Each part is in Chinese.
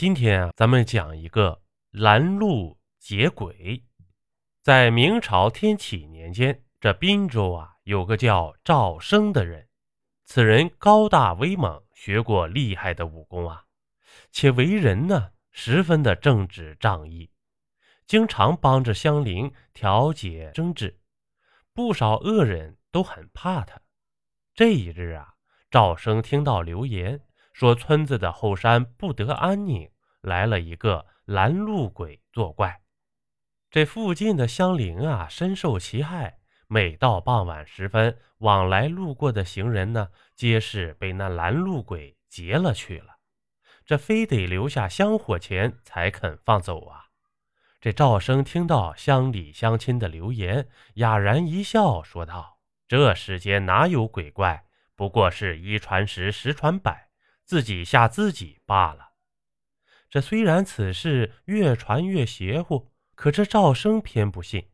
今天啊，咱们讲一个拦路劫鬼。在明朝天启年间，这滨州啊，有个叫赵生的人。此人高大威猛，学过厉害的武功啊，且为人呢，十分的正直仗义，经常帮着乡邻调解争执，不少恶人都很怕他。这一日啊，赵生听到流言。说村子的后山不得安宁，来了一个拦路鬼作怪。这附近的乡邻啊，深受其害。每到傍晚时分，往来路过的行人呢，皆是被那拦路鬼劫了去了。这非得留下香火钱才肯放走啊！这赵生听到乡里乡亲的流言，哑然一笑，说道：“这世间哪有鬼怪？不过是一传十，十传百。”自己吓自己罢了。这虽然此事越传越邪乎，可这赵生偏不信。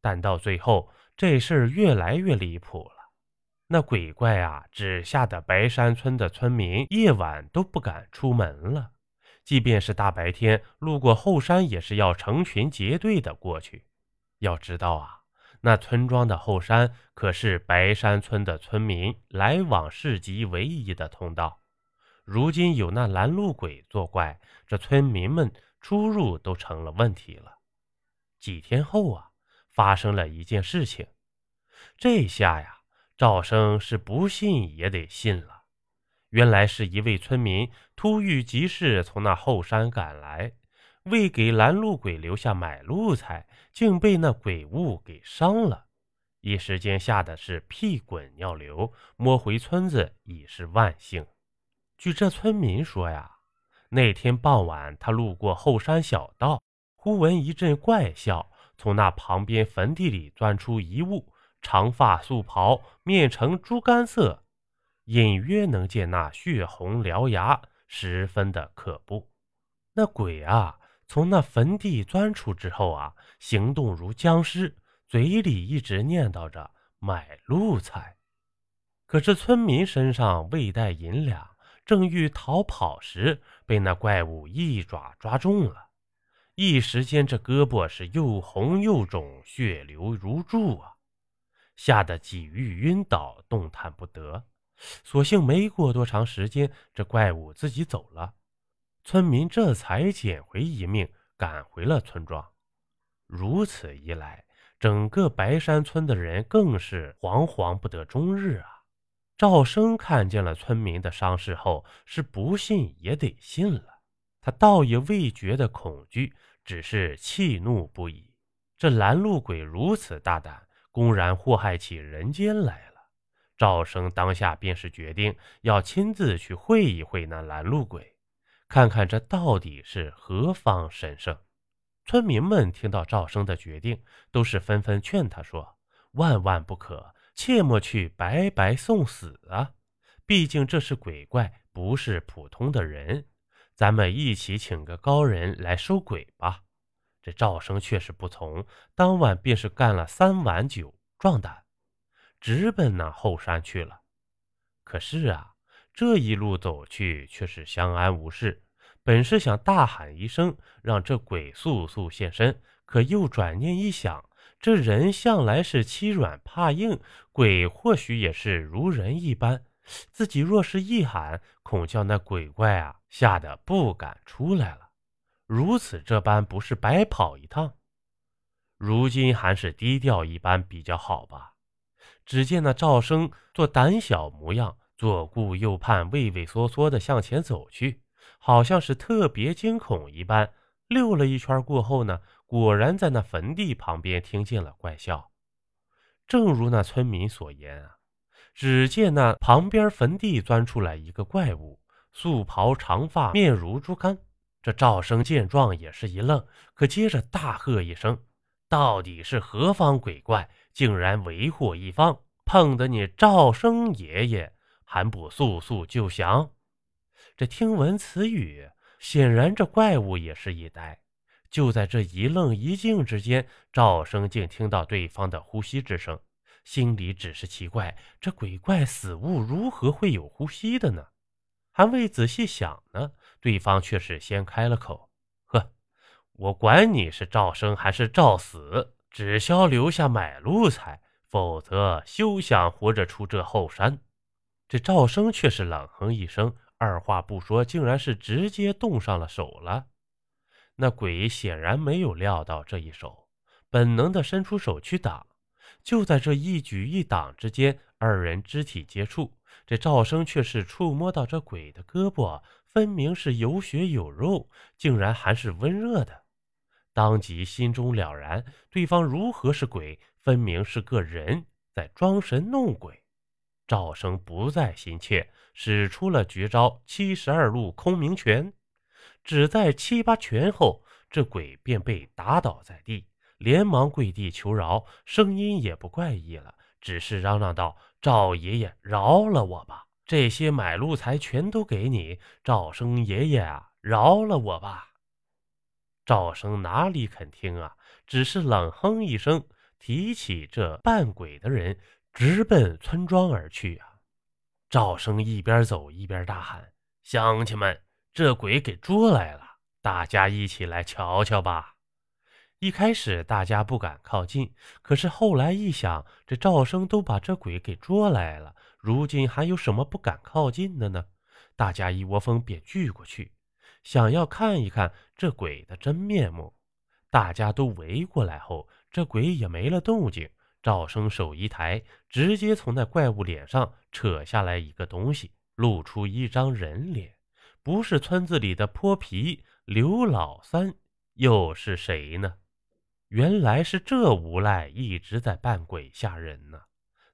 但到最后，这事儿越来越离谱了。那鬼怪啊，只吓得白山村的村民夜晚都不敢出门了。即便是大白天路过后山，也是要成群结队的过去。要知道啊，那村庄的后山可是白山村的村民来往市集唯一的通道。如今有那拦路鬼作怪，这村民们出入都成了问题了。几天后啊，发生了一件事情，这下呀，赵生是不信也得信了。原来是一位村民突遇急事，从那后山赶来，为给拦路鬼留下买路财，竟被那鬼物给伤了，一时间吓得是屁滚尿流，摸回村子已是万幸。据这村民说呀，那天傍晚，他路过后山小道，忽闻一阵怪笑，从那旁边坟地里钻出一物，长发素袍，面呈猪肝色，隐约能见那血红獠牙，十分的可怖。那鬼啊，从那坟地钻出之后啊，行动如僵尸，嘴里一直念叨着买路财。可是村民身上未带银两。正欲逃跑时，被那怪物一爪抓中了，一时间这胳膊是又红又肿，血流如注啊！吓得几欲晕倒，动弹不得。所幸没过多长时间，这怪物自己走了，村民这才捡回一命，赶回了村庄。如此一来，整个白山村的人更是惶惶不得终日啊！赵生看见了村民的伤势后，是不信也得信了。他倒也未觉得恐惧，只是气怒不已。这拦路鬼如此大胆，公然祸害起人间来了。赵生当下便是决定要亲自去会一会那拦路鬼，看看这到底是何方神圣。村民们听到赵生的决定，都是纷纷劝他说：“万万不可。”切莫去白白送死啊！毕竟这是鬼怪，不是普通的人。咱们一起请个高人来收鬼吧。这赵生却是不从，当晚便是干了三碗酒，壮胆，直奔那后山去了。可是啊，这一路走去却是相安无事。本是想大喊一声，让这鬼速速现身，可又转念一想。这人向来是欺软怕硬，鬼或许也是如人一般。自己若是一喊，恐叫那鬼怪啊吓得不敢出来了。如此这般，不是白跑一趟？如今还是低调一般比较好吧。只见那赵生做胆小模样，左顾右盼，畏畏缩缩的向前走去，好像是特别惊恐一般。溜了一圈过后呢？果然在那坟地旁边听见了怪笑，正如那村民所言啊，只见那旁边坟地钻出来一个怪物，素袍长发，面如猪肝。这赵生见状也是一愣，可接着大喝一声：“到底是何方鬼怪，竟然为祸一方？碰得你赵生爷爷还不速速救降？”这听闻此语，显然这怪物也是一呆。就在这一愣一静之间，赵生竟听到对方的呼吸之声，心里只是奇怪：这鬼怪死物如何会有呼吸的呢？还未仔细想呢，对方却是先开了口：“呵，我管你是赵生还是赵死，只消留下买路财，否则休想活着出这后山。”这赵生却是冷哼一声，二话不说，竟然是直接动上了手了。那鬼显然没有料到这一手，本能的伸出手去挡。就在这一举一挡之间，二人肢体接触，这赵生却是触摸到这鬼的胳膊，分明是有血有肉，竟然还是温热的。当即心中了然，对方如何是鬼，分明是个人在装神弄鬼。赵生不再心切，使出了绝招七十二路空明拳，只在七八拳后，这鬼便被打倒在地。连忙跪地求饶，声音也不怪异了，只是嚷嚷道：“赵爷爷，饶了我吧！这些买路财全都给你，赵生爷爷啊，饶了我吧！”赵生哪里肯听啊，只是冷哼一声，提起这扮鬼的人，直奔村庄而去啊！赵生一边走一边大喊：“乡亲们，这鬼给捉来了，大家一起来瞧瞧吧！”一开始大家不敢靠近，可是后来一想，这赵生都把这鬼给捉来了，如今还有什么不敢靠近的呢？大家一窝蜂便聚过去，想要看一看这鬼的真面目。大家都围过来后，这鬼也没了动静。赵生手一抬，直接从那怪物脸上扯下来一个东西，露出一张人脸，不是村子里的泼皮刘老三，又是谁呢？原来是这无赖一直在扮鬼吓人呢，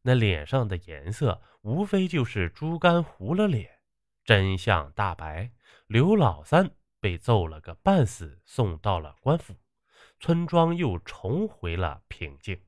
那脸上的颜色无非就是猪肝糊了脸。真相大白，刘老三被揍了个半死，送到了官府，村庄又重回了平静。